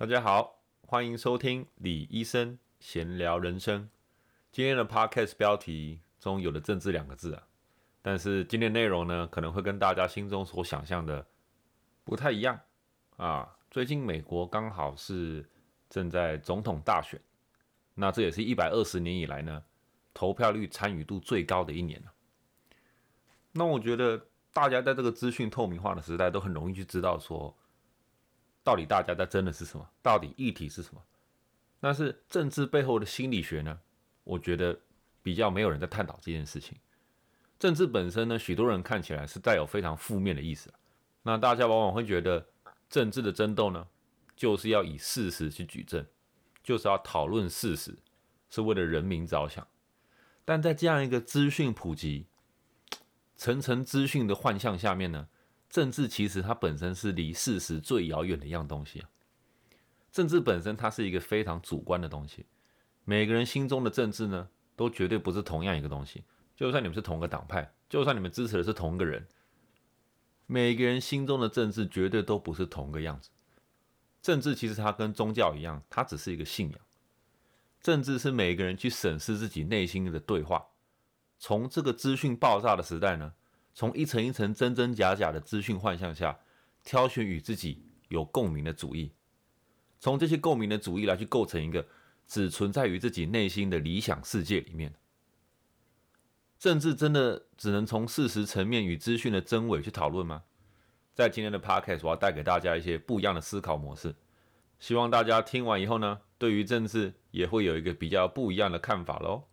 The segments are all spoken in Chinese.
大家好，欢迎收听李医生闲聊人生。今天的 podcast 标题中有了“政治”两个字啊，但是今天内容呢，可能会跟大家心中所想象的不太一样啊。最近美国刚好是正在总统大选，那这也是一百二十年以来呢，投票率参与度最高的一年了。那我觉得大家在这个资讯透明化的时代，都很容易去知道说。到底大家在争的是什么？到底议题是什么？但是政治背后的心理学呢？我觉得比较没有人在探讨这件事情。政治本身呢，许多人看起来是带有非常负面的意思。那大家往往会觉得政治的争斗呢，就是要以事实去举证，就是要讨论事实，是为了人民着想。但在这样一个资讯普及、层层资讯的幻象下面呢？政治其实它本身是离事实最遥远的一样东西啊。政治本身它是一个非常主观的东西，每个人心中的政治呢，都绝对不是同样一个东西。就算你们是同个党派，就算你们支持的是同一个人，每个人心中的政治绝对都不是同个样子。政治其实它跟宗教一样，它只是一个信仰。政治是每个人去审视自己内心的对话。从这个资讯爆炸的时代呢？从一层一层真真假假的资讯幻象下，挑选与自己有共鸣的主义，从这些共鸣的主义来去构成一个只存在于自己内心的理想世界里面。政治真的只能从事实层面与资讯的真伪去讨论吗？在今天的 podcast，我要带给大家一些不一样的思考模式，希望大家听完以后呢，对于政治也会有一个比较不一样的看法喽。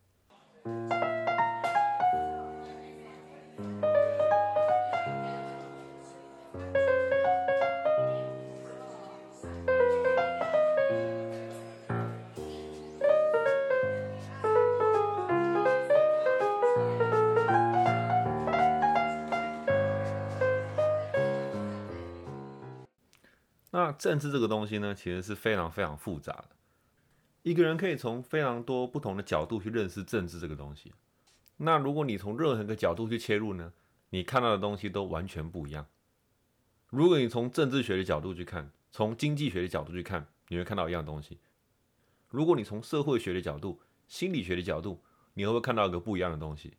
政治这个东西呢，其实是非常非常复杂的。一个人可以从非常多不同的角度去认识政治这个东西。那如果你从任何一个角度去切入呢，你看到的东西都完全不一样。如果你从政治学的角度去看，从经济学的角度去看，你会看到一样东西。如果你从社会学的角度、心理学的角度，你会不会看到一个不一样的东西？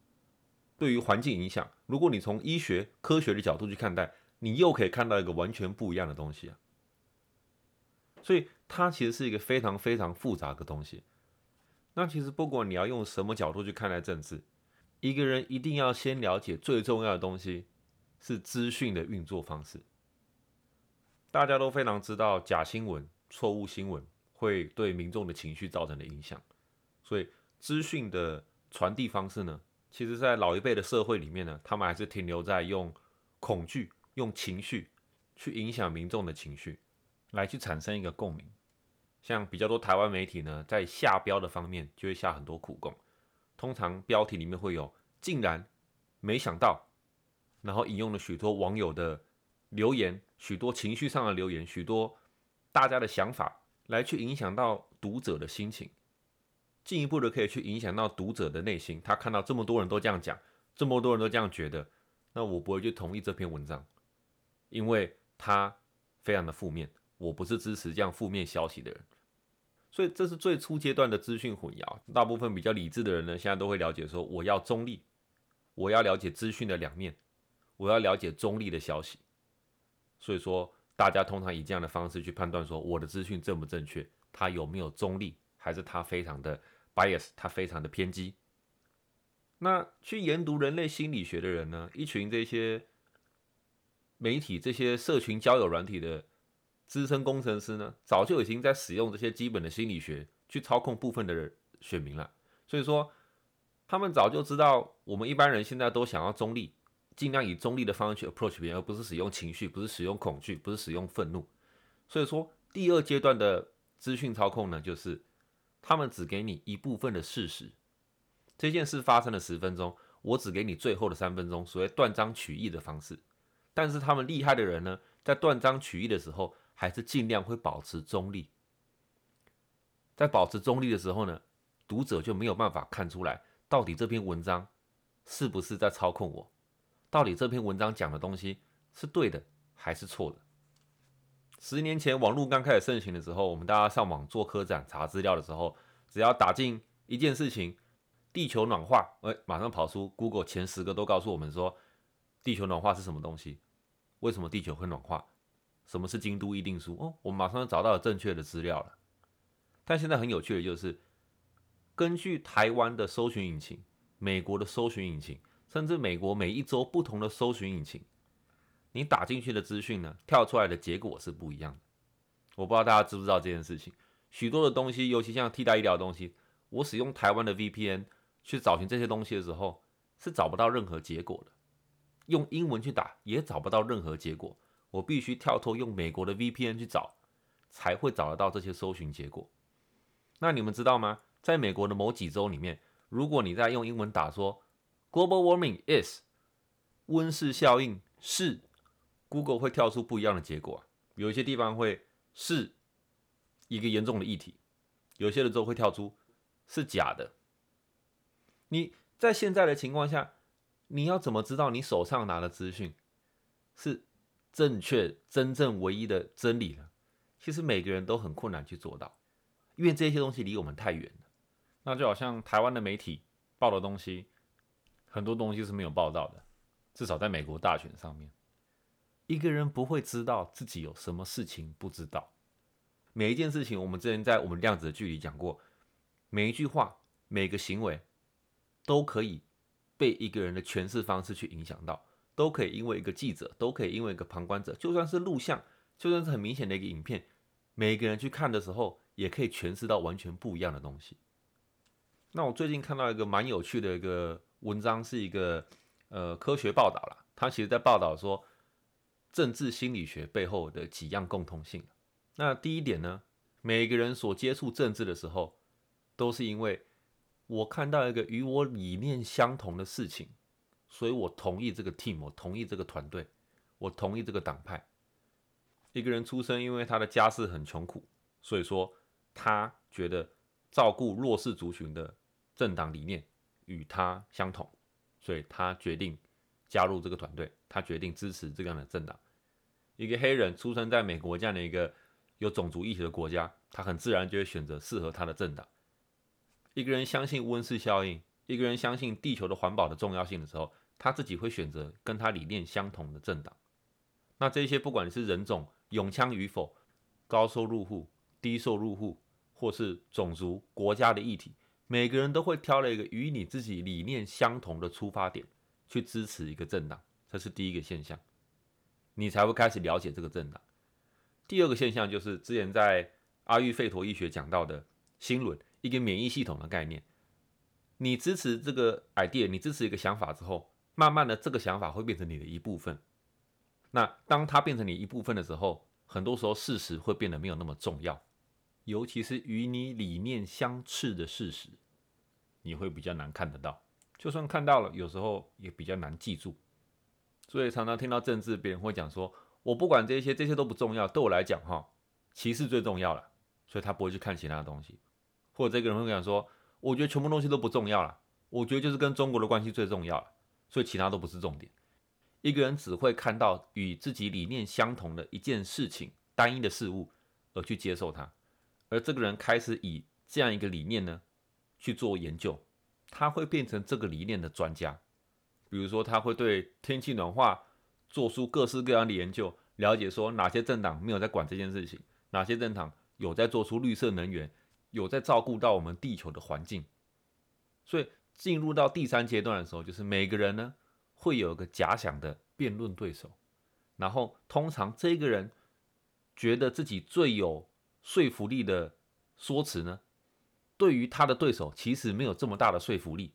对于环境影响，如果你从医学科学的角度去看待，你又可以看到一个完全不一样的东西啊。所以它其实是一个非常非常复杂的东西。那其实不管你要用什么角度去看待政治，一个人一定要先了解最重要的东西是资讯的运作方式。大家都非常知道假新闻、错误新闻会对民众的情绪造成的影响，所以资讯的传递方式呢，其实在老一辈的社会里面呢，他们还是停留在用恐惧、用情绪去影响民众的情绪。来去产生一个共鸣，像比较多台湾媒体呢，在下标的方面就会下很多苦功。通常标题里面会有“竟然没想到”，然后引用了许多网友的留言，许多情绪上的留言，许多大家的想法，来去影响到读者的心情，进一步的可以去影响到读者的内心。他看到这么多人都这样讲，这么多人都这样觉得，那我不会去同意这篇文章，因为他非常的负面。我不是支持这样负面消息的人，所以这是最初阶段的资讯混淆。大部分比较理智的人呢，现在都会了解说，我要中立，我要了解资讯的两面，我要了解中立的消息。所以说，大家通常以这样的方式去判断说，我的资讯正不正确，它有没有中立，还是它非常的 bias，它非常的偏激。那去研读人类心理学的人呢，一群这些媒体、这些社群交友软体的。资深工程师呢，早就已经在使用这些基本的心理学去操控部分的人选民了。所以说，他们早就知道，我们一般人现在都想要中立，尽量以中立的方式去 approach 别人，而不是使用情绪，不是使用恐惧，不是使用愤怒。所以说，第二阶段的资讯操控呢，就是他们只给你一部分的事实。这件事发生了十分钟，我只给你最后的三分钟，所谓断章取义的方式。但是他们厉害的人呢，在断章取义的时候。还是尽量会保持中立，在保持中立的时候呢，读者就没有办法看出来到底这篇文章是不是在操控我，到底这篇文章讲的东西是对的还是错的。十年前网络刚开始盛行的时候，我们大家上网做科展查资料的时候，只要打进一件事情“地球暖化”，哎，马上跑出 Google 前十个都告诉我们说，地球暖化是什么东西？为什么地球会暖化？什么是京都议定书？哦，我马上就找到了正确的资料了。但现在很有趣的就是，根据台湾的搜寻引擎、美国的搜寻引擎，甚至美国每一周不同的搜寻引擎。你打进去的资讯呢，跳出来的结果是不一样的。我不知道大家知不知道这件事情。许多的东西，尤其像替代医疗的东西，我使用台湾的 VPN 去找寻这些东西的时候，是找不到任何结果的。用英文去打也找不到任何结果。我必须跳脱用美国的 VPN 去找，才会找得到这些搜寻结果。那你们知道吗？在美国的某几州里面，如果你在用英文打说 “global warming is”，温室效应是。Google 会跳出不一样的结果啊，有一些地方会是一个严重的议题，有些的时候会跳出是假的。你在现在的情况下，你要怎么知道你手上拿的资讯是正确、真正唯一的真理呢？其实每个人都很困难去做到，因为这些东西离我们太远了。那就好像台湾的媒体报的东西，很多东西是没有报道的，至少在美国大选上面。一个人不会知道自己有什么事情不知道。每一件事情，我们之前在我们量子的距离讲过，每一句话、每个行为，都可以被一个人的诠释方式去影响到，都可以因为一个记者，都可以因为一个旁观者，就算是录像，就算是很明显的一个影片，每一个人去看的时候，也可以诠释到完全不一样的东西。那我最近看到一个蛮有趣的一个文章，是一个呃科学报道了，他其实在报道说。政治心理学背后的几样共通性。那第一点呢，每个人所接触政治的时候，都是因为我看到一个与我理念相同的事情，所以我同意这个 team，我同意这个团队，我同意这个党派。一个人出生，因为他的家世很穷苦，所以说他觉得照顾弱势族群的政党理念与他相同，所以他决定加入这个团队。他决定支持这样的政党。一个黑人出生在美国这样的一个有种族议题的国家，他很自然就会选择适合他的政党。一个人相信温室效应，一个人相信地球的环保的重要性的时候，他自己会选择跟他理念相同的政党。那这些不管是人种、永枪与否、高收入户、低收入户，或是种族、国家的议题，每个人都会挑了一个与你自己理念相同的出发点去支持一个政党。这是第一个现象，你才会开始了解这个政党。第二个现象就是之前在阿育吠陀医学讲到的心轮，一个免疫系统的概念。你支持这个 idea，你支持一个想法之后，慢慢的这个想法会变成你的一部分。那当它变成你一部分的时候，很多时候事实会变得没有那么重要，尤其是与你理念相斥的事实，你会比较难看得到。就算看到了，有时候也比较难记住。所以常常听到政治，别人会讲说：“我不管这些，这些都不重要。对我来讲，哈，歧视最重要了。”所以他不会去看其他的东西。或者这个人会讲说：“我觉得全部东西都不重要了，我觉得就是跟中国的关系最重要了。”所以其他都不是重点。一个人只会看到与自己理念相同的一件事情、单一的事物而去接受它，而这个人开始以这样一个理念呢去做研究，他会变成这个理念的专家。比如说，他会对天气暖化做出各式各样的研究，了解说哪些政党没有在管这件事情，哪些政党有在做出绿色能源，有在照顾到我们地球的环境。所以进入到第三阶段的时候，就是每个人呢会有个假想的辩论对手，然后通常这个人觉得自己最有说服力的说辞呢，对于他的对手其实没有这么大的说服力。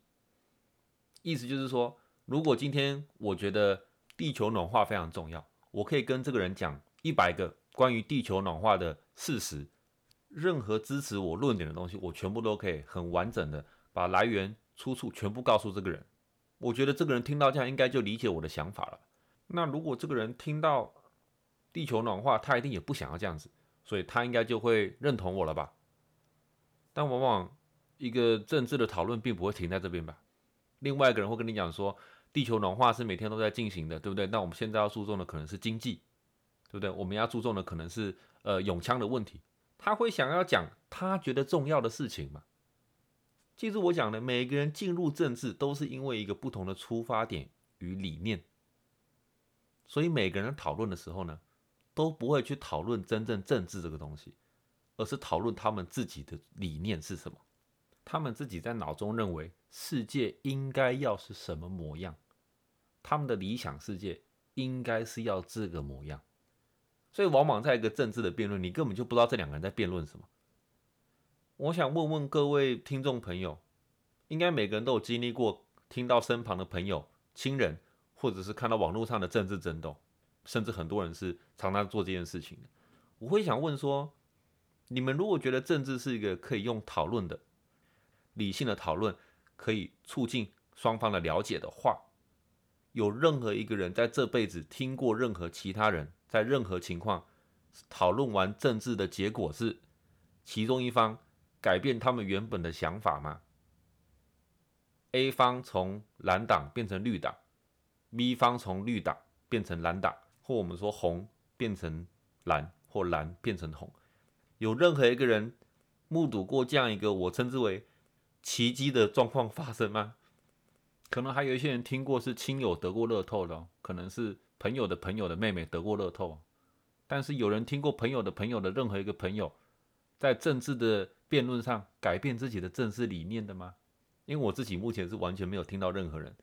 意思就是说。如果今天我觉得地球暖化非常重要，我可以跟这个人讲一百个关于地球暖化的事实，任何支持我论点的东西，我全部都可以很完整的把来源出处全部告诉这个人。我觉得这个人听到这样应该就理解我的想法了。那如果这个人听到地球暖化，他一定也不想要这样子，所以他应该就会认同我了吧？但往往一个政治的讨论并不会停在这边吧？另外一个人会跟你讲说。地球暖化是每天都在进行的，对不对？那我们现在要注重的可能是经济，对不对？我们要注重的可能是呃永枪的问题，他会想要讲他觉得重要的事情嘛？记住我讲的，每个人进入政治都是因为一个不同的出发点与理念，所以每个人讨论的时候呢，都不会去讨论真正政治这个东西，而是讨论他们自己的理念是什么，他们自己在脑中认为世界应该要是什么模样，他们的理想世界应该是要这个模样。所以，往往在一个政治的辩论，你根本就不知道这两个人在辩论什么。我想问问各位听众朋友，应该每个人都有经历过听到身旁的朋友、亲人，或者是看到网络上的政治争斗，甚至很多人是常常做这件事情的。我会想问说，你们如果觉得政治是一个可以用讨论的、理性的讨论，可以促进双方的了解的话，有任何一个人在这辈子听过任何其他人？在任何情况讨论完政治的结果是其中一方改变他们原本的想法吗？A 方从蓝党变成绿党，B 方从绿党变成蓝党，或我们说红变成蓝，或蓝变成红，有任何一个人目睹过这样一个我称之为奇迹的状况发生吗？可能还有一些人听过是亲友得过乐透的，可能是。朋友的朋友的妹妹得过乐透，但是有人听过朋友的朋友的任何一个朋友在政治的辩论上改变自己的政治理念的吗？因为我自己目前是完全没有听到任何人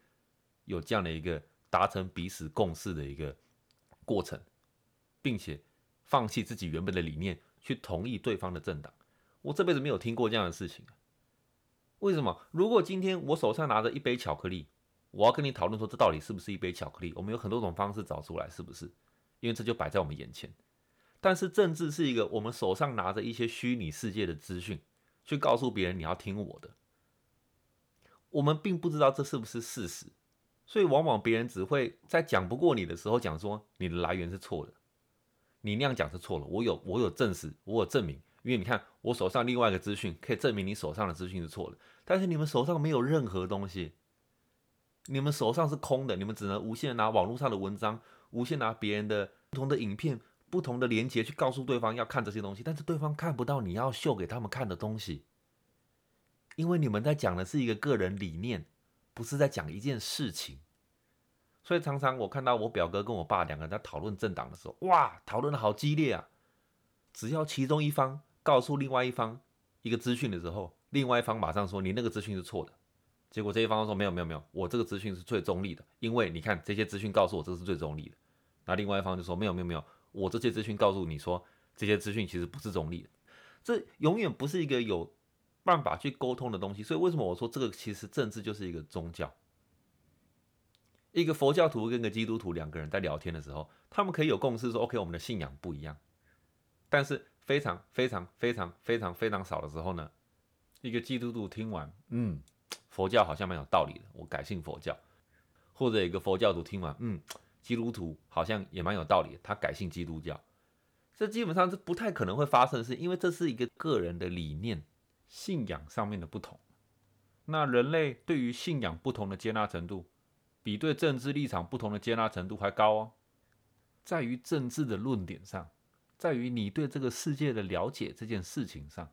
有这样的一个达成彼此共识的一个过程，并且放弃自己原本的理念去同意对方的政党。我这辈子没有听过这样的事情。为什么？如果今天我手上拿着一杯巧克力。我要跟你讨论说，这到底是不是一杯巧克力？我们有很多种方式找出来，是不是？因为这就摆在我们眼前。但是政治是一个我们手上拿着一些虚拟世界的资讯，去告诉别人你要听我的。我们并不知道这是不是事实，所以往往别人只会在讲不过你的时候讲说你的来源是错的，你那样讲是错了。我有我有证实，我有证明，因为你看我手上另外一个资讯可以证明你手上的资讯是错的，但是你们手上没有任何东西。你们手上是空的，你们只能无限拿网络上的文章，无限拿别人的不同的影片、不同的连接去告诉对方要看这些东西，但是对方看不到你要秀给他们看的东西，因为你们在讲的是一个个人理念，不是在讲一件事情。所以常常我看到我表哥跟我爸两个人在讨论政党的时候，哇，讨论的好激烈啊！只要其中一方告诉另外一方一个资讯的时候，另外一方马上说你那个资讯是错的。结果这一方说没有没有没有，我这个资讯是最中立的，因为你看这些资讯告诉我这是最中立的。那另外一方就说没有没有没有，我这些资讯告诉你说这些资讯其实不是中立的，这永远不是一个有办法去沟通的东西。所以为什么我说这个其实政治就是一个宗教？一个佛教徒跟个基督徒两个人在聊天的时候，他们可以有共识说 OK，我们的信仰不一样，但是非常非常非常非常非常少的时候呢，一个基督徒听完，嗯。佛教好像蛮有道理的，我改信佛教，或者一个佛教徒听完，嗯，基督徒好像也蛮有道理，他改信基督教，这基本上是不太可能会发生的事，因为这是一个个人的理念、信仰上面的不同。那人类对于信仰不同的接纳程度，比对政治立场不同的接纳程度还高哦。在于政治的论点上，在于你对这个世界的了解这件事情上，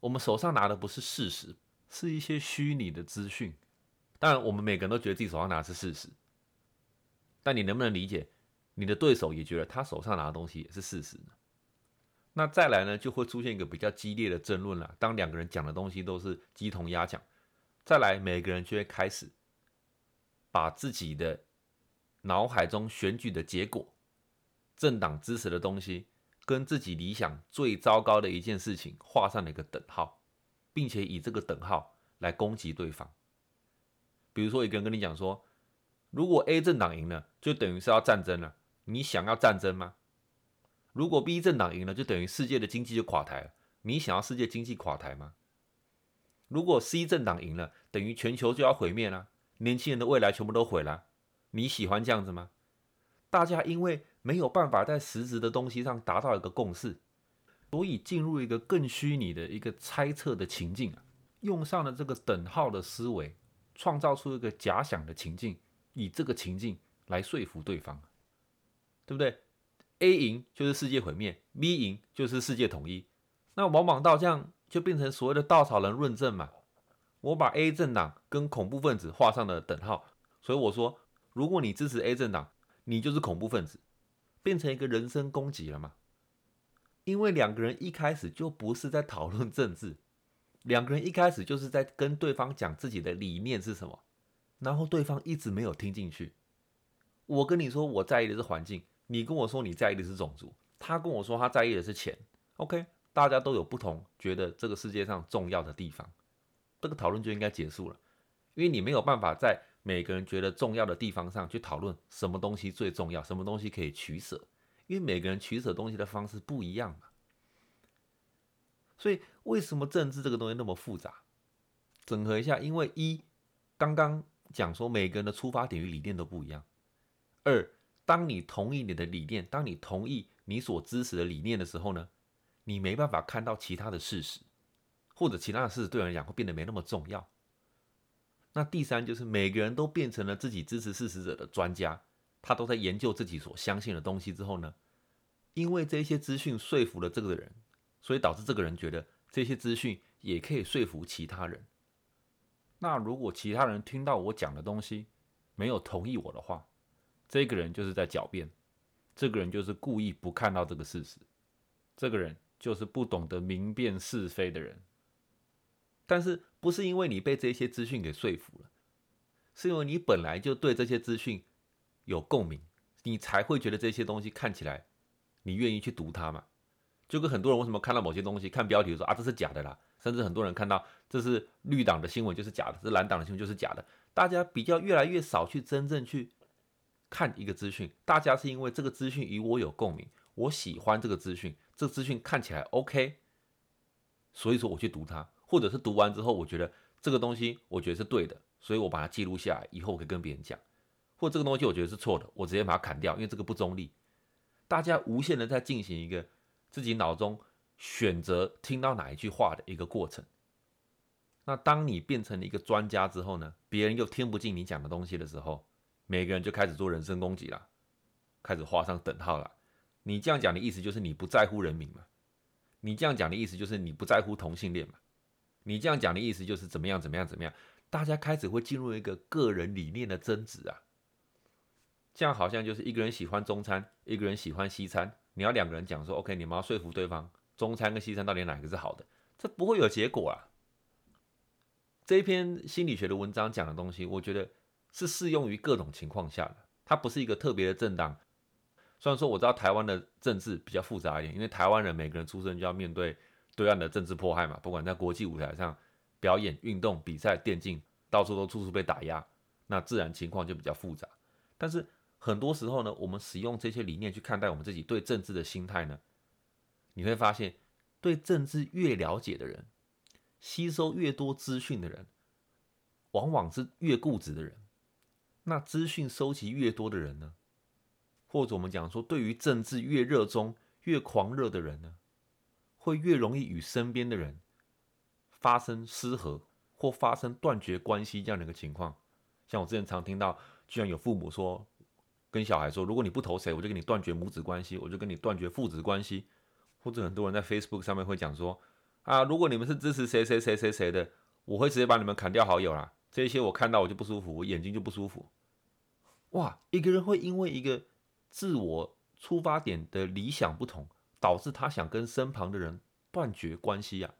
我们手上拿的不是事实。是一些虚拟的资讯，当然我们每个人都觉得自己手上拿的是事实，但你能不能理解，你的对手也觉得他手上拿的东西也是事实呢？那再来呢，就会出现一个比较激烈的争论了。当两个人讲的东西都是鸡同鸭讲，再来每个人就会开始把自己的脑海中选举的结果、政党支持的东西，跟自己理想最糟糕的一件事情画上了一个等号。并且以这个等号来攻击对方。比如说，一个人跟你讲说，如果 A 政党赢了，就等于是要战争了。你想要战争吗？如果 B 政党赢了，就等于世界的经济就垮台了。你想要世界经济垮台吗？如果 C 政党赢了，等于全球就要毁灭了，年轻人的未来全部都毁了。你喜欢这样子吗？大家因为没有办法在实质的东西上达到一个共识。所以进入一个更虚拟的一个猜测的情境，用上了这个等号的思维，创造出一个假想的情境，以这个情境来说服对方，对不对 A 赢就是世界毁灭，B 赢就是世界统一。那往往到这样就变成所谓的稻草人论证嘛。我把 A 政党跟恐怖分子画上了等号，所以我说，如果你支持 A 政党，你就是恐怖分子，变成一个人身攻击了嘛？因为两个人一开始就不是在讨论政治，两个人一开始就是在跟对方讲自己的理念是什么，然后对方一直没有听进去。我跟你说我在意的是环境，你跟我说你在意的是种族，他跟我说他在意的是钱。OK，大家都有不同觉得这个世界上重要的地方。这个讨论就应该结束了，因为你没有办法在每个人觉得重要的地方上去讨论什么东西最重要，什么东西可以取舍，因为每个人取舍东西的方式不一样嘛。所以为什么政治这个东西那么复杂？整合一下，因为一刚刚讲说每个人的出发点与理念都不一样。二，当你同意你的理念，当你同意你所支持的理念的时候呢，你没办法看到其他的事实。或者其他的事实对人来讲会变得没那么重要。那第三就是每个人都变成了自己支持事实者的专家，他都在研究自己所相信的东西之后呢，因为这些资讯说服了这个人，所以导致这个人觉得这些资讯也可以说服其他人。那如果其他人听到我讲的东西没有同意我的话，这个人就是在狡辩，这个人就是故意不看到这个事实，这个人就是不懂得明辨是非的人。但是不是因为你被这些资讯给说服了，是因为你本来就对这些资讯有共鸣，你才会觉得这些东西看起来你愿意去读它嘛？就跟很多人为什么看到某些东西看标题说啊这是假的啦，甚至很多人看到这是绿党的新闻就是假的，这蓝党的新闻就是假的，大家比较越来越少去真正去看一个资讯，大家是因为这个资讯与我有共鸣，我喜欢这个资讯，这资讯看起来 OK，所以说我去读它。或者是读完之后，我觉得这个东西我觉得是对的，所以我把它记录下来，以后我可以跟别人讲。或这个东西我觉得是错的，我直接把它砍掉，因为这个不中立。大家无限的在进行一个自己脑中选择听到哪一句话的一个过程。那当你变成了一个专家之后呢，别人又听不进你讲的东西的时候，每个人就开始做人身攻击了，开始画上等号了。你这样讲的意思就是你不在乎人民嘛？你这样讲的意思就是你不在乎同性恋嘛？你这样讲的意思就是怎么样怎么样怎么样？大家开始会进入一个个人理念的争执啊，这样好像就是一个人喜欢中餐，一个人喜欢西餐，你要两个人讲说，OK，你们要说服对方，中餐跟西餐到底哪个是好的？这不会有结果啊。这一篇心理学的文章讲的东西，我觉得是适用于各种情况下的，它不是一个特别的政党。虽然说我知道台湾的政治比较复杂一点，因为台湾人每个人出生就要面对。对岸的政治迫害嘛，不管在国际舞台上表演、运动、比赛、电竞，到处都处处被打压，那自然情况就比较复杂。但是很多时候呢，我们使用这些理念去看待我们自己对政治的心态呢，你会发现，对政治越了解的人，吸收越多资讯的人，往往是越固执的人。那资讯收集越多的人呢，或者我们讲说，对于政治越热衷、越狂热的人呢？会越容易与身边的人发生失和或发生断绝关系这样的一个情况。像我之前常听到，居然有父母说，跟小孩说，如果你不投谁，我就跟你断绝母子关系，我就跟你断绝父子关系。或者很多人在 Facebook 上面会讲说，啊，如果你们是支持谁谁谁谁谁的，我会直接把你们砍掉好友啦。这些我看到我就不舒服，我眼睛就不舒服。哇，一个人会因为一个自我出发点的理想不同。导致他想跟身旁的人断绝关系呀。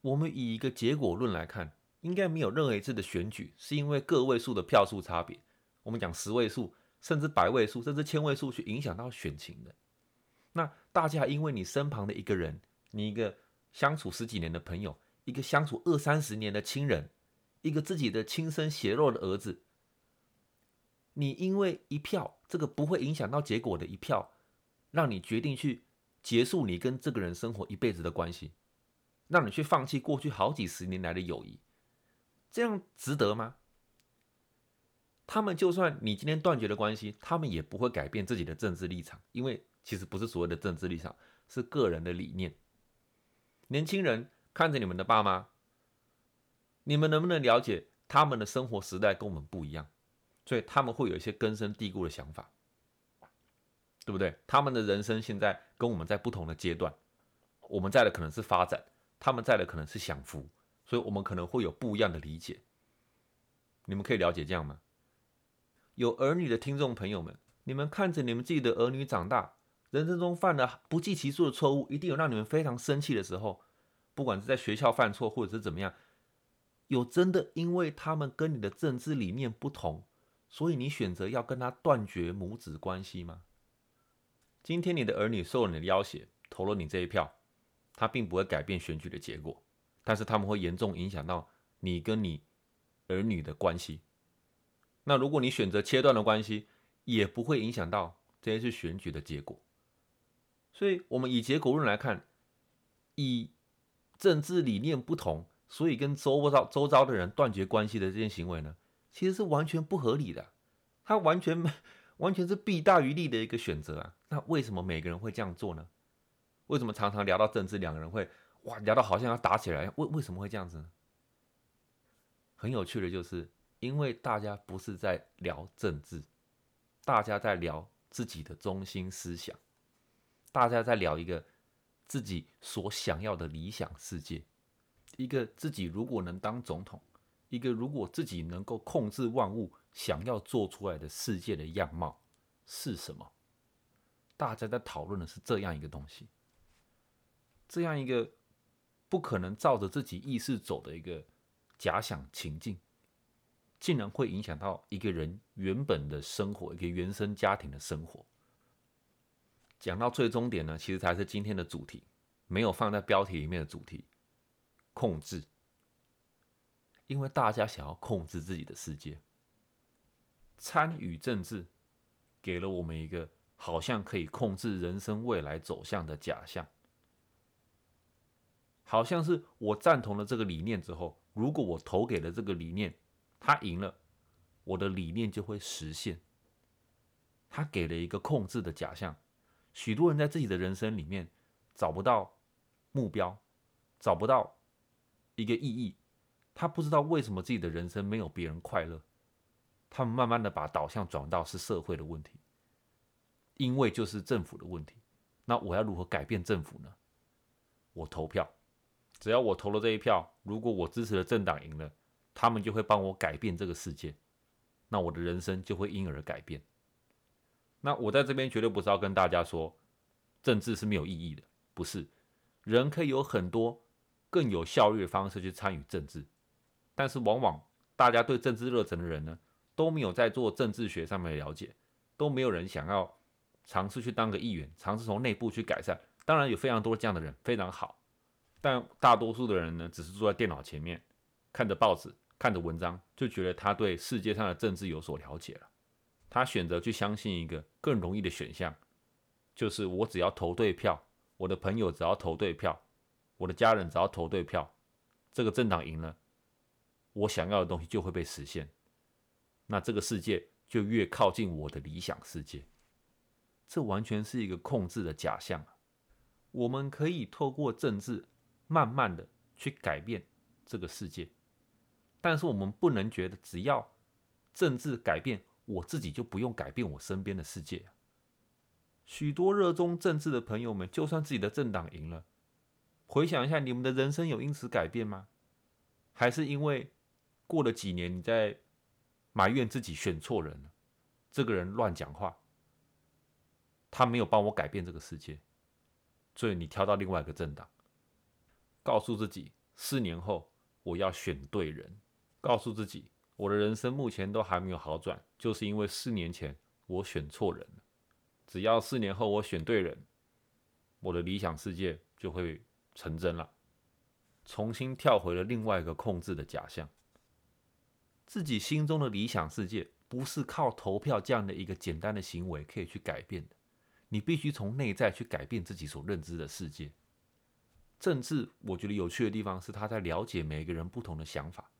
我们以一个结果论来看，应该没有任何一次的选举是因为个位数的票数差别，我们讲十位数，甚至百位数，甚至千位数去影响到选情的。那大家因为你身旁的一个人，你一个相处十几年的朋友，一个相处二三十年的亲人，一个自己的亲生血肉的儿子，你因为一票，这个不会影响到结果的一票。让你决定去结束你跟这个人生活一辈子的关系，让你去放弃过去好几十年来的友谊，这样值得吗？他们就算你今天断绝了关系，他们也不会改变自己的政治立场，因为其实不是所谓的政治立场，是个人的理念。年轻人看着你们的爸妈，你们能不能了解他们的生活时代跟我们不一样，所以他们会有一些根深蒂固的想法。对不对？他们的人生现在跟我们在不同的阶段，我们在的可能是发展，他们在的可能是享福，所以我们可能会有不一样的理解。你们可以了解这样吗？有儿女的听众朋友们，你们看着你们自己的儿女长大，人生中犯了不计其数的错误，一定有让你们非常生气的时候，不管是在学校犯错，或者是怎么样，有真的因为他们跟你的政治理念不同，所以你选择要跟他断绝母子关系吗？今天你的儿女受了你的要挟，投了你这一票，他并不会改变选举的结果，但是他们会严重影响到你跟你儿女的关系。那如果你选择切断的关系，也不会影响到这一次选举的结果。所以，我们以结果论来看，以政治理念不同，所以跟周遭周遭的人断绝关系的这件行为呢，其实是完全不合理的。他完全完全是弊大于利的一个选择啊！那为什么每个人会这样做呢？为什么常常聊到政治，两个人会哇聊到好像要打起来？为为什么会这样子呢？很有趣的就是，因为大家不是在聊政治，大家在聊自己的中心思想，大家在聊一个自己所想要的理想世界，一个自己如果能当总统，一个如果自己能够控制万物。想要做出来的世界的样貌是什么？大家在讨论的是这样一个东西，这样一个不可能照着自己意识走的一个假想情境，竟然会影响到一个人原本的生活，一个原生家庭的生活。讲到最终点呢，其实才是今天的主题，没有放在标题里面的主题——控制，因为大家想要控制自己的世界。参与政治，给了我们一个好像可以控制人生未来走向的假象，好像是我赞同了这个理念之后，如果我投给了这个理念，他赢了，我的理念就会实现。他给了一个控制的假象，许多人在自己的人生里面找不到目标，找不到一个意义，他不知道为什么自己的人生没有别人快乐。他们慢慢的把导向转到是社会的问题，因为就是政府的问题。那我要如何改变政府呢？我投票，只要我投了这一票，如果我支持的政党赢了，他们就会帮我改变这个世界，那我的人生就会因而改变。那我在这边绝对不是要跟大家说政治是没有意义的，不是。人可以有很多更有效率的方式去参与政治，但是往往大家对政治热忱的人呢？都没有在做政治学上面的了解，都没有人想要尝试去当个议员，尝试从内部去改善。当然有非常多这样的人，非常好。但大多数的人呢，只是坐在电脑前面，看着报纸，看的文章，就觉得他对世界上的政治有所了解了。他选择去相信一个更容易的选项，就是我只要投对票，我的朋友只要投对票，我的家人只要投对票，这个政党赢了，我想要的东西就会被实现。那这个世界就越靠近我的理想世界，这完全是一个控制的假象啊！我们可以透过政治慢慢的去改变这个世界，但是我们不能觉得只要政治改变，我自己就不用改变我身边的世界。许多热衷政治的朋友们，就算自己的政党赢了，回想一下，你们的人生有因此改变吗？还是因为过了几年，你在？埋怨自己选错人了，这个人乱讲话，他没有帮我改变这个世界，所以你挑到另外一个政党，告诉自己四年后我要选对人，告诉自己我的人生目前都还没有好转，就是因为四年前我选错人了，只要四年后我选对人，我的理想世界就会成真了，重新跳回了另外一个控制的假象。自己心中的理想世界不是靠投票这样的一个简单的行为可以去改变的，你必须从内在去改变自己所认知的世界。政治，我觉得有趣的地方是他在了解每个人不同的想法。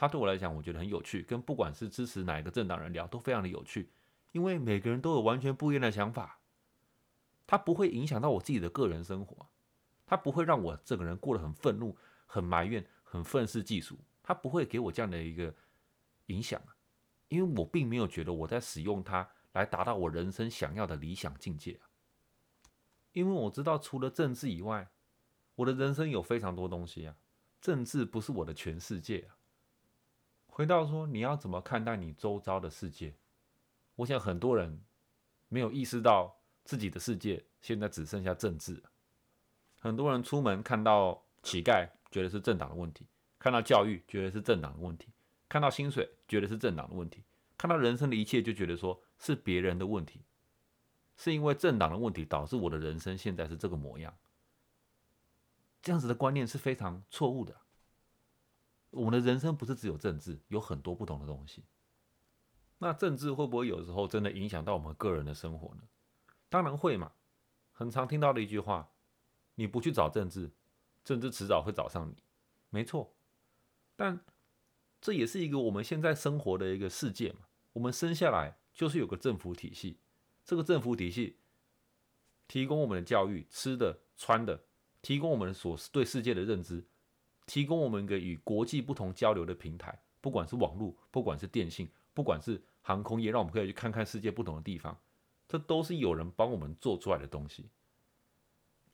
他对我来讲，我觉得很有趣，跟不管是支持哪一个政党人聊都非常的有趣，因为每个人都有完全不一样的想法。他不会影响到我自己的个人生活，他不会让我这个人过得很愤怒、很埋怨、很愤世嫉俗，他不会给我这样的一个。影响，因为我并没有觉得我在使用它来达到我人生想要的理想境界。因为我知道，除了政治以外，我的人生有非常多东西啊。政治不是我的全世界啊。回到说，你要怎么看待你周遭的世界？我想很多人没有意识到自己的世界现在只剩下政治。很多人出门看到乞丐，觉得是政党的问题；看到教育，觉得是政党的问题；看到薪水，觉得是政党的问题；看到人生的一切，就觉得说是别人的问题，是因为政党的问题导致我的人生现在是这个模样。这样子的观念是非常错误的。我们的人生不是只有政治，有很多不同的东西。那政治会不会有时候真的影响到我们个人的生活呢？当然会嘛。很常听到的一句话：“你不去找政治，政治迟早会找上你。”没错，但这也是一个我们现在生活的一个世界嘛。我们生下来就是有个政府体系，这个政府体系提供我们的教育、吃的、穿的，提供我们所对世界的认知。提供我们一个与国际不同交流的平台，不管是网络，不管是电信，不管是航空业，让我们可以去看看世界不同的地方，这都是有人帮我们做出来的东西。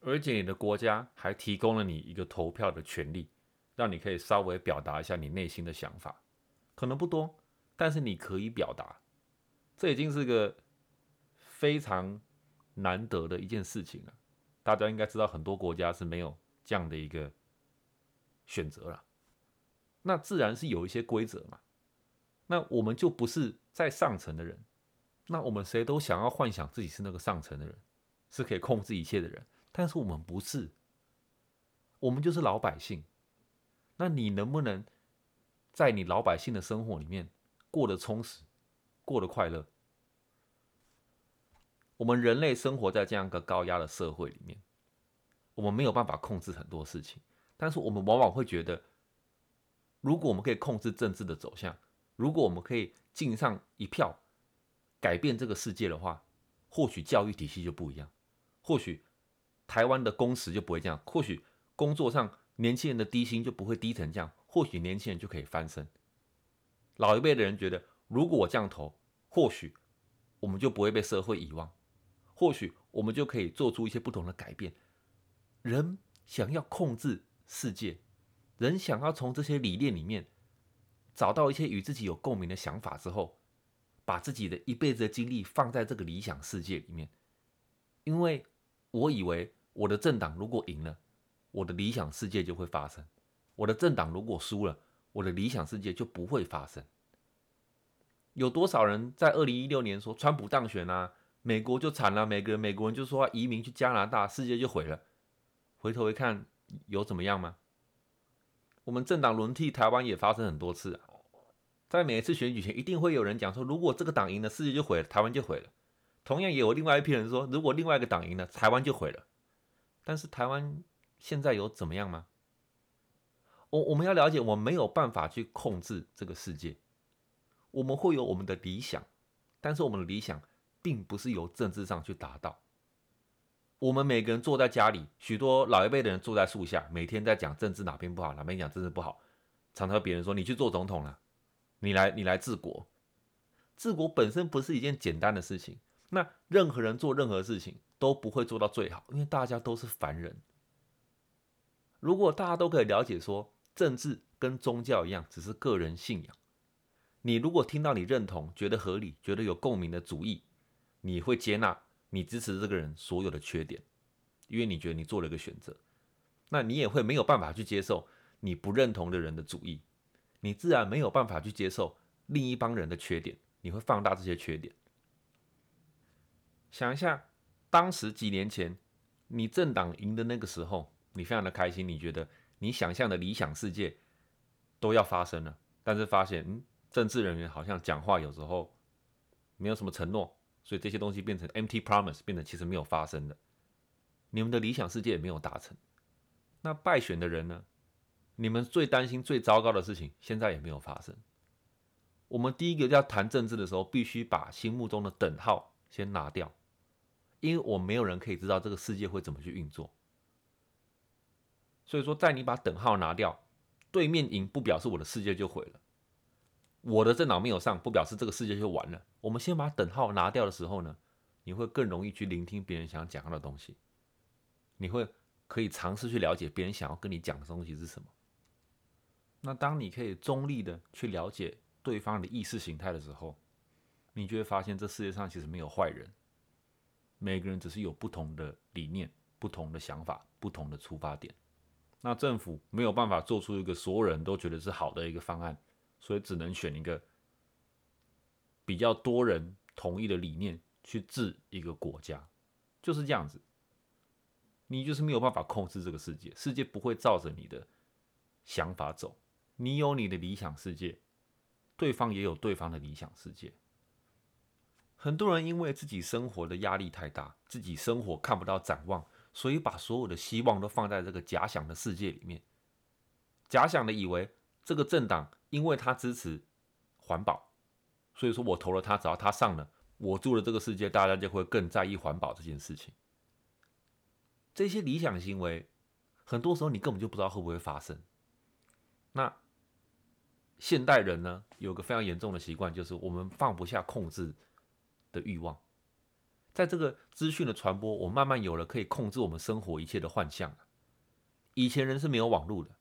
而且你的国家还提供了你一个投票的权利，让你可以稍微表达一下你内心的想法，可能不多，但是你可以表达，这已经是个非常难得的一件事情了。大家应该知道，很多国家是没有这样的一个。选择了，那自然是有一些规则嘛。那我们就不是在上层的人，那我们谁都想要幻想自己是那个上层的人，是可以控制一切的人。但是我们不是，我们就是老百姓。那你能不能在你老百姓的生活里面过得充实，过得快乐？我们人类生活在这样一个高压的社会里面，我们没有办法控制很多事情。但是我们往往会觉得，如果我们可以控制政治的走向，如果我们可以进上一票改变这个世界的话，或许教育体系就不一样，或许台湾的工时就不会这样，或许工作上年轻人的低薪就不会低成这样，或许年轻人就可以翻身。老一辈的人觉得，如果我这样投，或许我们就不会被社会遗忘，或许我们就可以做出一些不同的改变。人想要控制。世界，人想要从这些理念里面找到一些与自己有共鸣的想法之后，把自己的一辈子的精力放在这个理想世界里面。因为我以为我的政党如果赢了，我的理想世界就会发生；我的政党如果输了，我的理想世界就不会发生。有多少人在二零一六年说川普当选啊，美国就惨了，每个美国人就说移民去加拿大，世界就毁了。回头一看。有怎么样吗？我们政党轮替，台湾也发生很多次啊。在每一次选举前，一定会有人讲说，如果这个党赢了，世界就毁了，台湾就毁了。同样也有另外一批人说，如果另外一个党赢了，台湾就毁了。但是台湾现在有怎么样吗？我我们要了解，我们没有办法去控制这个世界。我们会有我们的理想，但是我们的理想并不是由政治上去达到。我们每个人坐在家里，许多老一辈的人坐在树下，每天在讲政治哪边不好，哪边讲政治不好，常常别人说你去做总统了，你来你来治国，治国本身不是一件简单的事情。那任何人做任何事情都不会做到最好，因为大家都是凡人。如果大家都可以了解说，政治跟宗教一样，只是个人信仰。你如果听到你认同、觉得合理、觉得有共鸣的主义，你会接纳。你支持这个人所有的缺点，因为你觉得你做了一个选择，那你也会没有办法去接受你不认同的人的主意，你自然没有办法去接受另一帮人的缺点，你会放大这些缺点。想一下，当时几年前你政党赢的那个时候，你非常的开心，你觉得你想象的理想世界都要发生了，但是发现，嗯，政治人员好像讲话有时候没有什么承诺。所以这些东西变成 empty promise，变成其实没有发生的。你们的理想世界也没有达成。那败选的人呢？你们最担心、最糟糕的事情，现在也没有发生。我们第一个要谈政治的时候，必须把心目中的等号先拿掉，因为我没有人可以知道这个世界会怎么去运作。所以说，在你把等号拿掉，对面赢不表示我的世界就毁了。我的政党没有上，不表示这个世界就完了。我们先把等号拿掉的时候呢，你会更容易去聆听别人想讲的东西，你会可以尝试去了解别人想要跟你讲的东西是什么。那当你可以中立的去了解对方的意识形态的时候，你就会发现这世界上其实没有坏人，每个人只是有不同的理念、不同的想法、不同的出发点。那政府没有办法做出一个所有人都觉得是好的一个方案。所以只能选一个比较多人同意的理念去治一个国家，就是这样子。你就是没有办法控制这个世界，世界不会照着你的想法走。你有你的理想世界，对方也有对方的理想世界。很多人因为自己生活的压力太大，自己生活看不到展望，所以把所有的希望都放在这个假想的世界里面，假想的以为这个政党。因为他支持环保，所以说我投了他。只要他上了，我住的这个世界，大家就会更在意环保这件事情。这些理想行为，很多时候你根本就不知道会不会发生。那现代人呢，有个非常严重的习惯，就是我们放不下控制的欲望。在这个资讯的传播，我慢慢有了可以控制我们生活一切的幻象。以前人是没有网络的，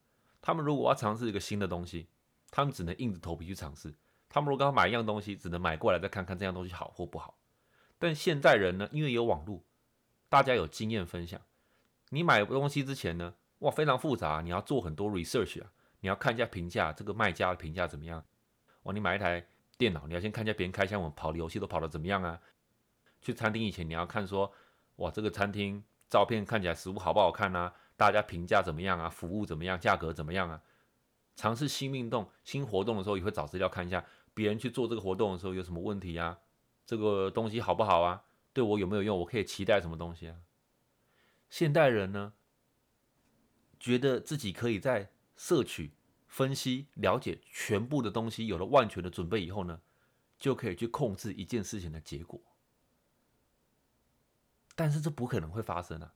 他们如果要尝试一个新的东西。他们只能硬着头皮去尝试。他们如果要买一样东西，只能买过来再看看这样东西好或不好。但现在人呢，因为有网络，大家有经验分享。你买东西之前呢，哇，非常复杂，你要做很多 research 啊，你要看一下评价，这个卖家的评价怎么样？哇，你买一台电脑，你要先看一下别人开箱文跑的游戏都跑得怎么样啊？去餐厅以前，你要看说，哇，这个餐厅照片看起来食物好不好看啊？大家评价怎么样啊？服务怎么样？价格怎么样啊？尝试新运动、新活动的时候，也会找资料看一下别人去做这个活动的时候有什么问题啊？这个东西好不好啊？对我有没有用？我可以期待什么东西啊？现代人呢，觉得自己可以在摄取、分析、了解全部的东西，有了万全的准备以后呢，就可以去控制一件事情的结果。但是这不可能会发生啊！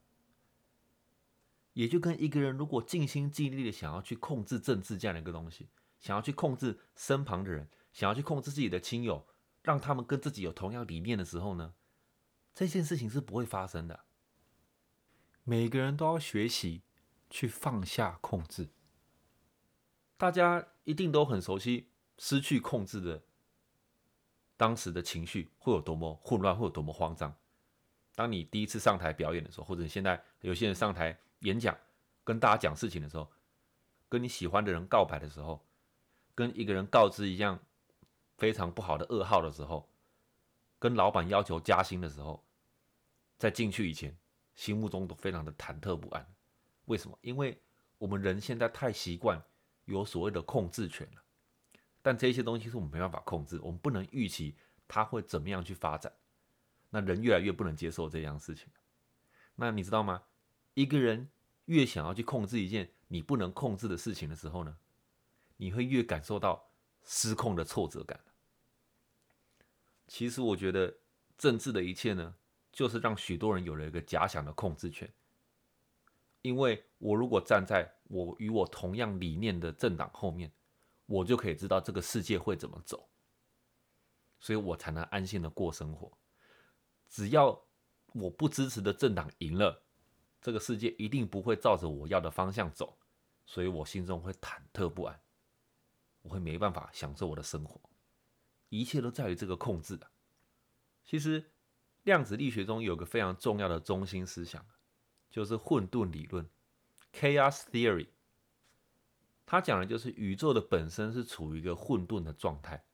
也就跟一个人如果尽心尽力的想要去控制政治这样的一个东西，想要去控制身旁的人，想要去控制自己的亲友，让他们跟自己有同样理念的时候呢，这件事情是不会发生的。每个人都要学习去放下控制。大家一定都很熟悉失去控制的当时的情绪会有多么混乱，会有多么慌张。当你第一次上台表演的时候，或者你现在有些人上台。演讲跟大家讲事情的时候，跟你喜欢的人告白的时候，跟一个人告知一样非常不好的噩耗的时候，跟老板要求加薪的时候，在进去以前，心目中都非常的忐忑不安。为什么？因为我们人现在太习惯有所谓的控制权了，但这些东西是我们没办法控制，我们不能预期它会怎么样去发展。那人越来越不能接受这样事情。那你知道吗？一个人越想要去控制一件你不能控制的事情的时候呢，你会越感受到失控的挫折感。其实我觉得政治的一切呢，就是让许多人有了一个假想的控制权。因为我如果站在我与我同样理念的政党后面，我就可以知道这个世界会怎么走，所以我才能安心的过生活。只要我不支持的政党赢了。这个世界一定不会照着我要的方向走，所以我心中会忐忑不安，我会没办法享受我的生活。一切都在于这个控制啊。其实量子力学中有个非常重要的中心思想，就是混沌理论 （Chaos Theory）。它讲的就是宇宙的本身是处于一个混沌的状态。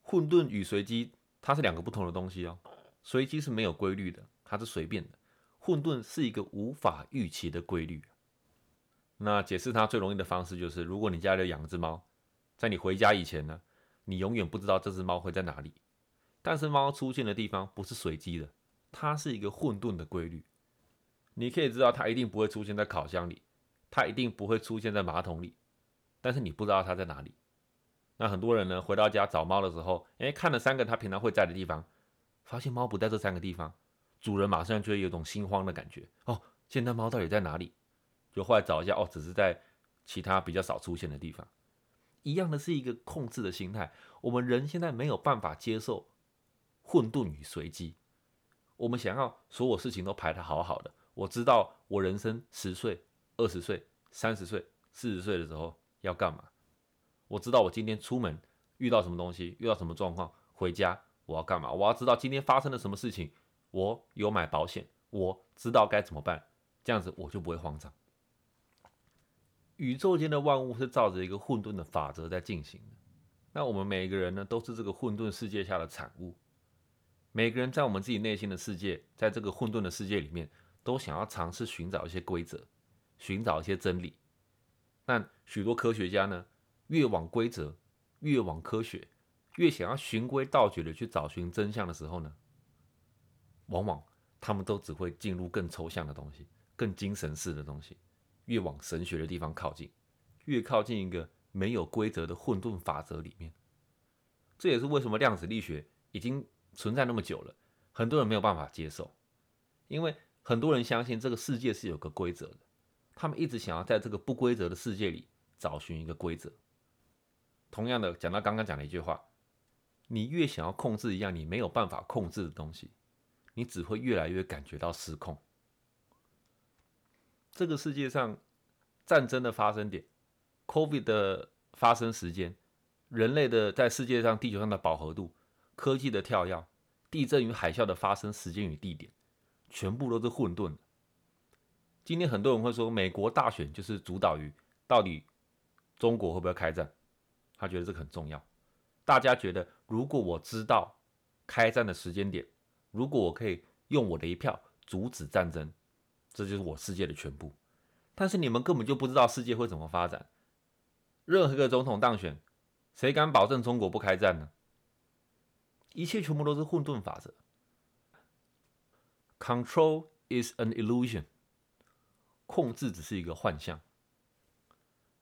混沌与随机它是两个不同的东西哦。随机是没有规律的，它是随便的。混沌是一个无法预期的规律。那解释它最容易的方式就是：如果你家里养只猫，在你回家以前呢，你永远不知道这只猫会在哪里。但是猫出现的地方不是随机的，它是一个混沌的规律。你可以知道它一定不会出现在烤箱里，它一定不会出现在马桶里，但是你不知道它在哪里。那很多人呢，回到家找猫的时候，诶，看了三个它平常会在的地方，发现猫不在这三个地方。主人马上就会有种心慌的感觉哦，现在猫到底在哪里？就后来找一下哦，只是在其他比较少出现的地方。一样的是一个控制的心态。我们人现在没有办法接受混沌与随机，我们想要所有事情都排得好好的。我知道我人生十岁、二十岁、三十岁、四十岁的时候要干嘛。我知道我今天出门遇到什么东西，遇到什么状况，回家我要干嘛？我要知道今天发生了什么事情，我有买保险，我知道该怎么办，这样子我就不会慌张。宇宙间的万物是照着一个混沌的法则在进行的，那我们每一个人呢，都是这个混沌世界下的产物。每个人在我们自己内心的世界，在这个混沌的世界里面，都想要尝试寻找一些规则，寻找一些真理。但许多科学家呢？越往规则，越往科学，越想要循规蹈矩的去找寻真相的时候呢，往往他们都只会进入更抽象的东西，更精神式的东西，越往神学的地方靠近，越靠近一个没有规则的混沌法则里面。这也是为什么量子力学已经存在那么久了，很多人没有办法接受，因为很多人相信这个世界是有个规则的，他们一直想要在这个不规则的世界里找寻一个规则。同样的，讲到刚刚讲的一句话，你越想要控制一样你没有办法控制的东西，你只会越来越感觉到失控。这个世界上战争的发生点、COVID 的发生时间、人类的在世界上地球上的饱和度、科技的跳跃、地震与海啸的发生时间与地点，全部都是混沌。今天很多人会说，美国大选就是主导于到底中国会不会开战。他觉得这个很重要。大家觉得，如果我知道开战的时间点，如果我可以用我的一票阻止战争，这就是我世界的全部。但是你们根本就不知道世界会怎么发展。任何一个总统当选，谁敢保证中国不开战呢？一切全部都是混沌法则。Control is an illusion，控制只是一个幻象。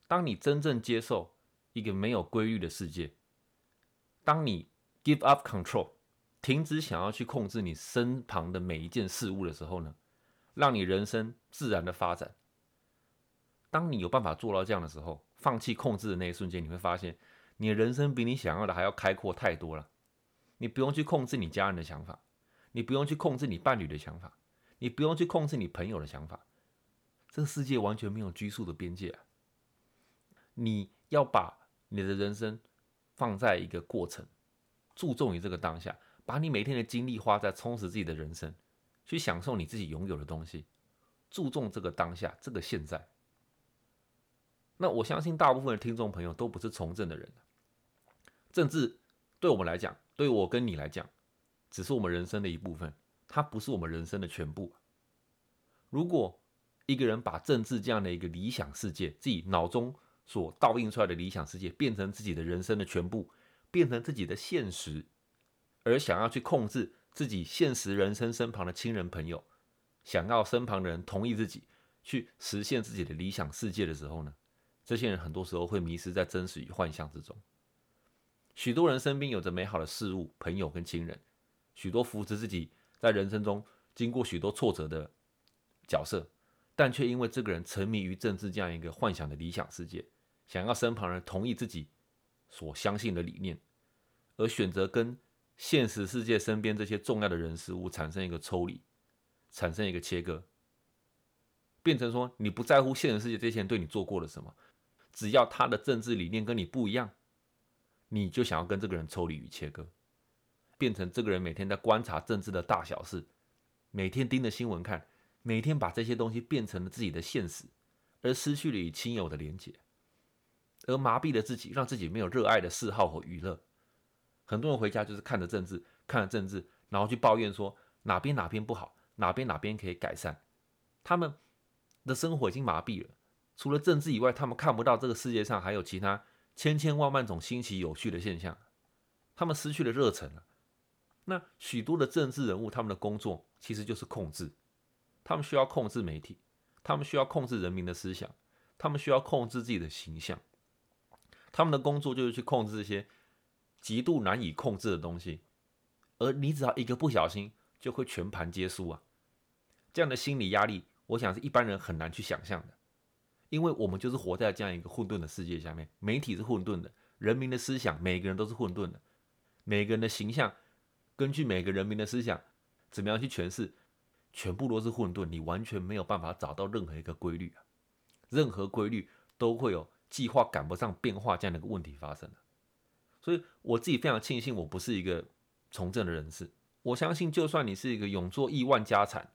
当你真正接受。一个没有规律的世界。当你 give up control，停止想要去控制你身旁的每一件事物的时候呢，让你人生自然的发展。当你有办法做到这样的时候，放弃控制的那一瞬间，你会发现你的人生比你想要的还要开阔太多了。你不用去控制你家人的想法，你不用去控制你伴侣的想法，你不用去控制你朋友的想法。这个世界完全没有拘束的边界啊！你要把。你的人生放在一个过程，注重于这个当下，把你每天的精力花在充实自己的人生，去享受你自己拥有的东西，注重这个当下，这个现在。那我相信大部分的听众朋友都不是从政的人，政治对我们来讲，对我跟你来讲，只是我们人生的一部分，它不是我们人生的全部。如果一个人把政治这样的一个理想世界，自己脑中。所倒映出来的理想世界变成自己的人生的全部，变成自己的现实，而想要去控制自己现实人生身旁的亲人朋友，想要身旁的人同意自己去实现自己的理想世界的时候呢？这些人很多时候会迷失在真实与幻象之中。许多人身边有着美好的事物、朋友跟亲人，许多扶持自己在人生中经过许多挫折的角色，但却因为这个人沉迷于政治这样一个幻想的理想世界。想要身旁人同意自己所相信的理念，而选择跟现实世界身边这些重要的人事物产生一个抽离，产生一个切割，变成说你不在乎现实世界这些人对你做过了什么，只要他的政治理念跟你不一样，你就想要跟这个人抽离与切割，变成这个人每天在观察政治的大小事，每天盯着新闻看，每天把这些东西变成了自己的现实，而失去了与亲友的连结。而麻痹了自己，让自己没有热爱的嗜好和娱乐。很多人回家就是看着政治，看着政治，然后去抱怨说哪边哪边不好，哪边哪边可以改善。他们的生活已经麻痹了，除了政治以外，他们看不到这个世界上还有其他千千万万种新奇有趣的现象。他们失去了热忱了。那许多的政治人物，他们的工作其实就是控制。他们需要控制媒体，他们需要控制人民的思想，他们需要控制自己的形象。他们的工作就是去控制这些极度难以控制的东西，而你只要一个不小心，就会全盘皆输啊！这样的心理压力，我想是一般人很难去想象的。因为我们就是活在这样一个混沌的世界下面，媒体是混沌的，人民的思想每个人都是混沌的，每个人的形象根据每个人民的思想怎么样去诠释，全部都是混沌，你完全没有办法找到任何一个规律啊，任何规律都会有计划赶不上变化这样的一个问题发生所以我自己非常庆幸我不是一个从政的人士，我相信就算你是一个永做亿万家产。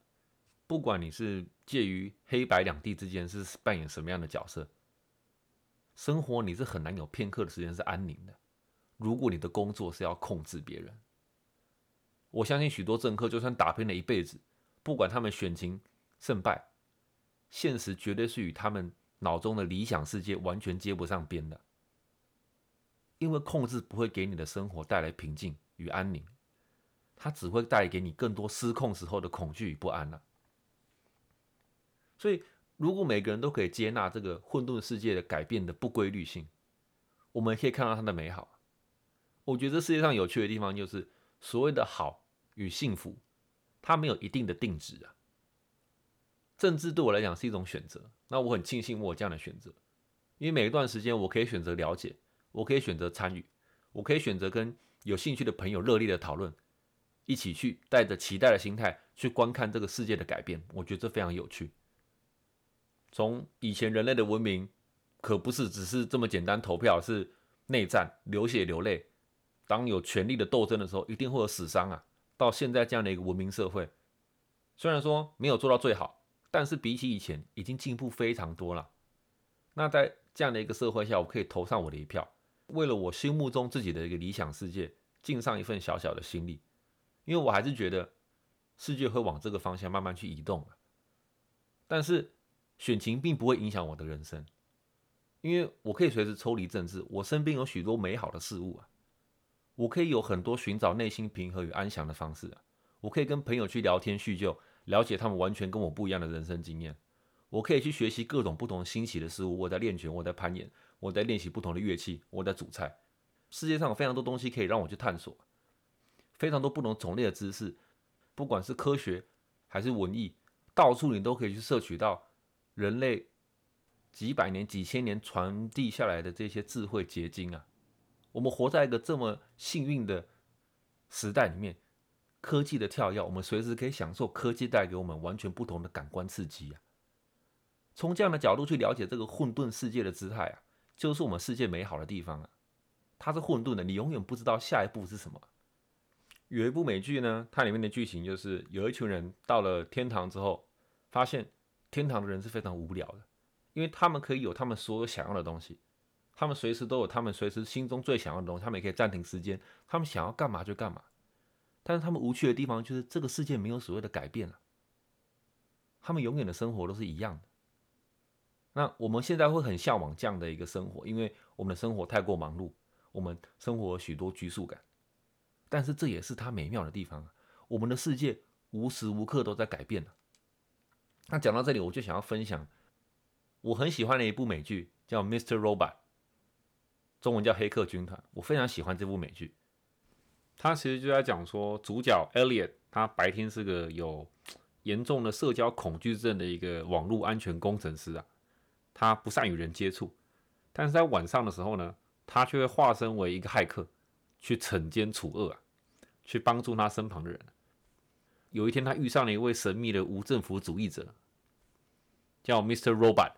不管你是介于黑白两地之间是扮演什么样的角色，生活你是很难有片刻的时间是安宁的。如果你的工作是要控制别人，我相信许多政客就算打拼了一辈子，不管他们选情胜败，现实绝对是与他们脑中的理想世界完全接不上边的。因为控制不会给你的生活带来平静与安宁，它只会带给你更多失控时候的恐惧与不安了。所以，如果每个人都可以接纳这个混沌世界的改变的不规律性，我们可以看到它的美好。我觉得这世界上有趣的地方就是所谓的好与幸福，它没有一定的定值啊。政治对我来讲是一种选择，那我很庆幸我有这样的选择，因为每一段时间我可以选择了解，我可以选择参与，我可以选择跟有兴趣的朋友热烈的讨论，一起去带着期待的心态去观看这个世界的改变。我觉得这非常有趣。从以前人类的文明，可不是只是这么简单投票，是内战、流血、流泪。当有权力的斗争的时候，一定会有死伤啊。到现在这样的一个文明社会，虽然说没有做到最好，但是比起以前已经进步非常多了。那在这样的一个社会下，我可以投上我的一票，为了我心目中自己的一个理想世界，尽上一份小小的心力。因为我还是觉得世界会往这个方向慢慢去移动但是。选情并不会影响我的人生，因为我可以随时抽离政治。我身边有许多美好的事物啊，我可以有很多寻找内心平和与安详的方式啊。我可以跟朋友去聊天叙旧，了解他们完全跟我不一样的人生经验。我可以去学习各种不同新奇的事物。我在练拳，我在攀岩，我在练习不同的乐器，我在煮菜。世界上有非常多东西可以让我去探索，非常多不同种类的知识，不管是科学还是文艺，到处你都可以去摄取到。人类几百年、几千年传递下来的这些智慧结晶啊，我们活在一个这么幸运的时代里面，科技的跳跃，我们随时可以享受科技带给我们完全不同的感官刺激啊。从这样的角度去了解这个混沌世界的姿态啊，就是我们世界美好的地方啊。它是混沌的，你永远不知道下一步是什么。有一部美剧呢，它里面的剧情就是有一群人到了天堂之后，发现。天堂的人是非常无聊的，因为他们可以有他们所有想要的东西，他们随时都有他们随时心中最想要的东西，他们也可以暂停时间，他们想要干嘛就干嘛。但是他们无趣的地方就是这个世界没有所谓的改变了，他们永远的生活都是一样的。那我们现在会很向往这样的一个生活，因为我们的生活太过忙碌，我们生活许多拘束感。但是这也是它美妙的地方啊，我们的世界无时无刻都在改变。那讲到这里，我就想要分享我很喜欢的一部美剧，叫《Mr. Robot》，中文叫《黑客军团》。我非常喜欢这部美剧。它其实就在讲说，主角 Elliot 他白天是个有严重的社交恐惧症的一个网络安全工程师啊，他不善与人接触，但是在晚上的时候呢，他却会化身为一个骇客，去惩奸除恶啊，去帮助他身旁的人。有一天，他遇上了一位神秘的无政府主义者，叫 Mr. Robot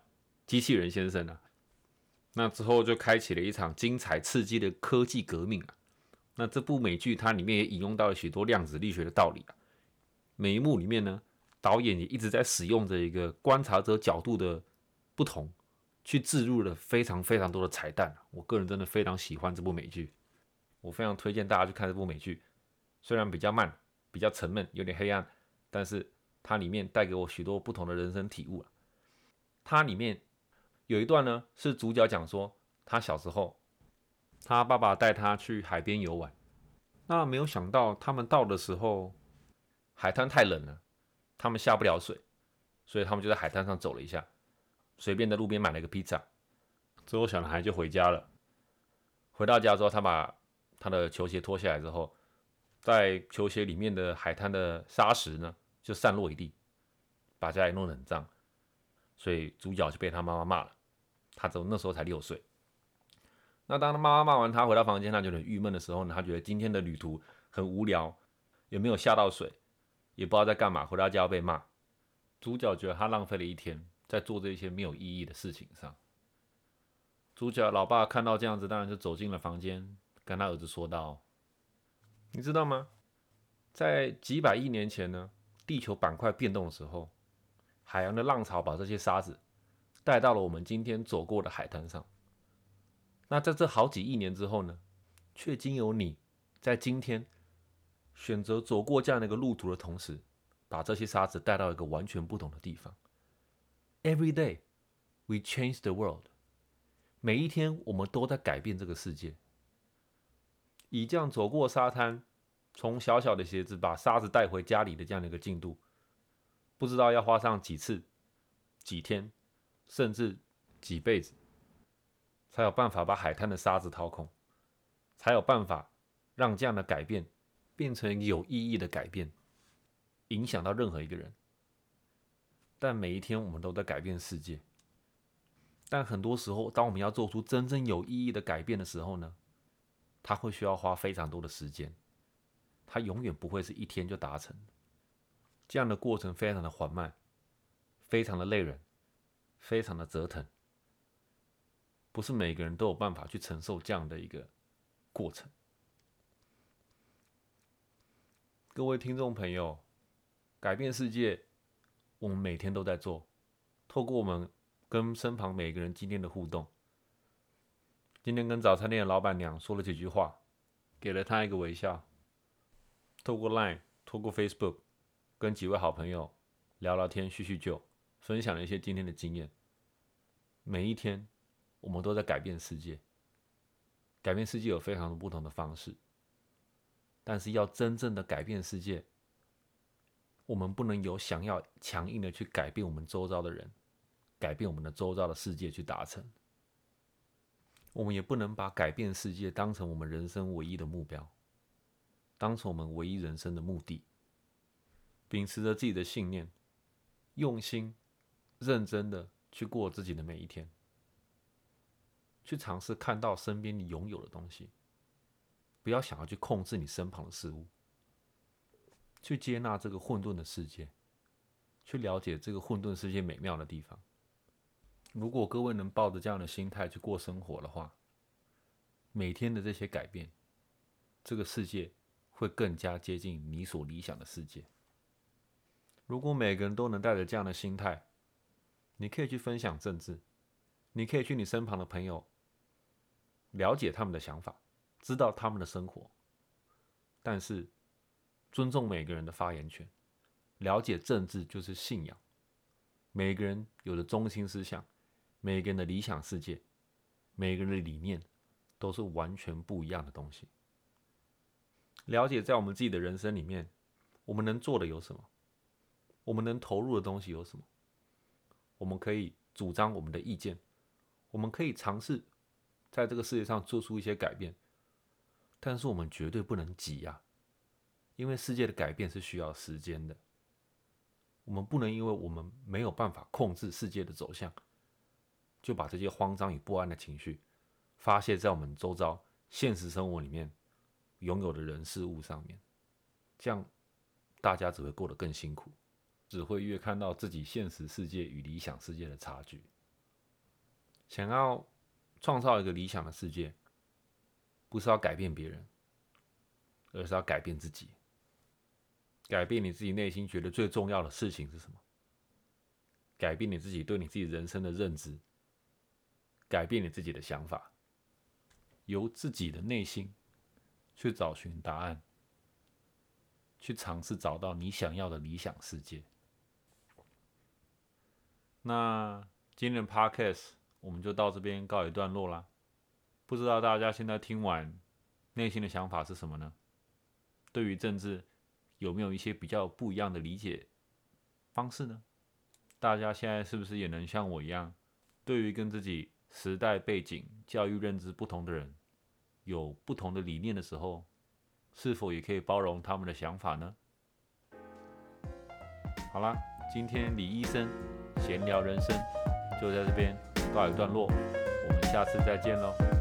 机器人先生啊。那之后就开启了一场精彩刺激的科技革命啊。那这部美剧它里面也引用到了许多量子力学的道理啊。每一幕里面呢，导演也一直在使用着一个观察者角度的不同，去置入了非常非常多的彩蛋。我个人真的非常喜欢这部美剧，我非常推荐大家去看这部美剧，虽然比较慢。比较沉闷，有点黑暗，但是它里面带给我许多不同的人生体悟。它里面有一段呢，是主角讲说，他小时候，他爸爸带他去海边游玩，那没有想到他们到的时候，海滩太冷了，他们下不了水，所以他们就在海滩上走了一下，随便在路边买了一个披萨，之后小男孩就回家了。回到家之后，他把他的球鞋脱下来之后。在球鞋里面的海滩的沙石呢，就散落一地，把家里弄得很脏。所以主角就被他妈妈骂了。他走那时候才六岁。那当他妈妈骂完他回到房间，他就很郁闷的时候呢，他觉得今天的旅途很无聊，也没有下到水，也不知道在干嘛，回到家要被骂。主角觉得他浪费了一天在做这些没有意义的事情上。主角老爸看到这样子，当然就走进了房间，跟他儿子说道：“你知道吗？在几百亿年前呢，地球板块变动的时候，海洋的浪潮把这些沙子带到了我们今天走过的海滩上。”那在这好几亿年之后呢，却经由你在今天选择走过这样的一个路途的同时，把这些沙子带到一个完全不同的地方。Every day we change the world。每一天我们都在改变这个世界。以这样走过沙滩，从小小的鞋子把沙子带回家里的这样的一个进度，不知道要花上几次、几天，甚至几辈子。才有办法把海滩的沙子掏空，才有办法让这样的改变变成有意义的改变，影响到任何一个人。但每一天我们都在改变世界，但很多时候，当我们要做出真正有意义的改变的时候呢，它会需要花非常多的时间，它永远不会是一天就达成。这样的过程非常的缓慢，非常的累人，非常的折腾。不是每个人都有办法去承受这样的一个过程。各位听众朋友，改变世界，我们每天都在做。透过我们跟身旁每个人今天的互动，今天跟早餐店的老板娘说了几句话，给了她一个微笑。透过 Line，透过 Facebook，跟几位好朋友聊聊天、叙叙旧，分享了一些今天的经验。每一天。我们都在改变世界，改变世界有非常多不同的方式，但是要真正的改变世界，我们不能有想要强硬的去改变我们周遭的人，改变我们的周遭的世界去达成。我们也不能把改变世界当成我们人生唯一的目标，当成我们唯一人生的目的。秉持着自己的信念，用心、认真的去过自己的每一天。去尝试看到身边你拥有的东西，不要想要去控制你身旁的事物，去接纳这个混沌的世界，去了解这个混沌世界美妙的地方。如果各位能抱着这样的心态去过生活的话，每天的这些改变，这个世界会更加接近你所理想的世界。如果每个人都能带着这样的心态，你可以去分享政治，你可以去你身旁的朋友。了解他们的想法，知道他们的生活，但是尊重每个人的发言权。了解政治就是信仰，每个人有的中心思想，每个人的理想世界，每个人的理念都是完全不一样的东西。了解在我们自己的人生里面，我们能做的有什么？我们能投入的东西有什么？我们可以主张我们的意见，我们可以尝试。在这个世界上做出一些改变，但是我们绝对不能急呀，因为世界的改变是需要时间的。我们不能因为我们没有办法控制世界的走向，就把这些慌张与不安的情绪发泄在我们周遭现实生活里面拥有的人事物上面，这样大家只会过得更辛苦，只会越看到自己现实世界与理想世界的差距，想要。创造一个理想的世界，不是要改变别人，而是要改变自己。改变你自己内心觉得最重要的事情是什么？改变你自己对你自己人生的认知，改变你自己的想法，由自己的内心去找寻答案，去尝试找到你想要的理想世界。那今天的 Podcast。我们就到这边告一段落啦。不知道大家现在听完，内心的想法是什么呢？对于政治，有没有一些比较不一样的理解方式呢？大家现在是不是也能像我一样，对于跟自己时代背景、教育认知不同的人，有不同的理念的时候，是否也可以包容他们的想法呢？好啦，今天李医生。闲聊人生就在这边告一段落，我们下次再见喽。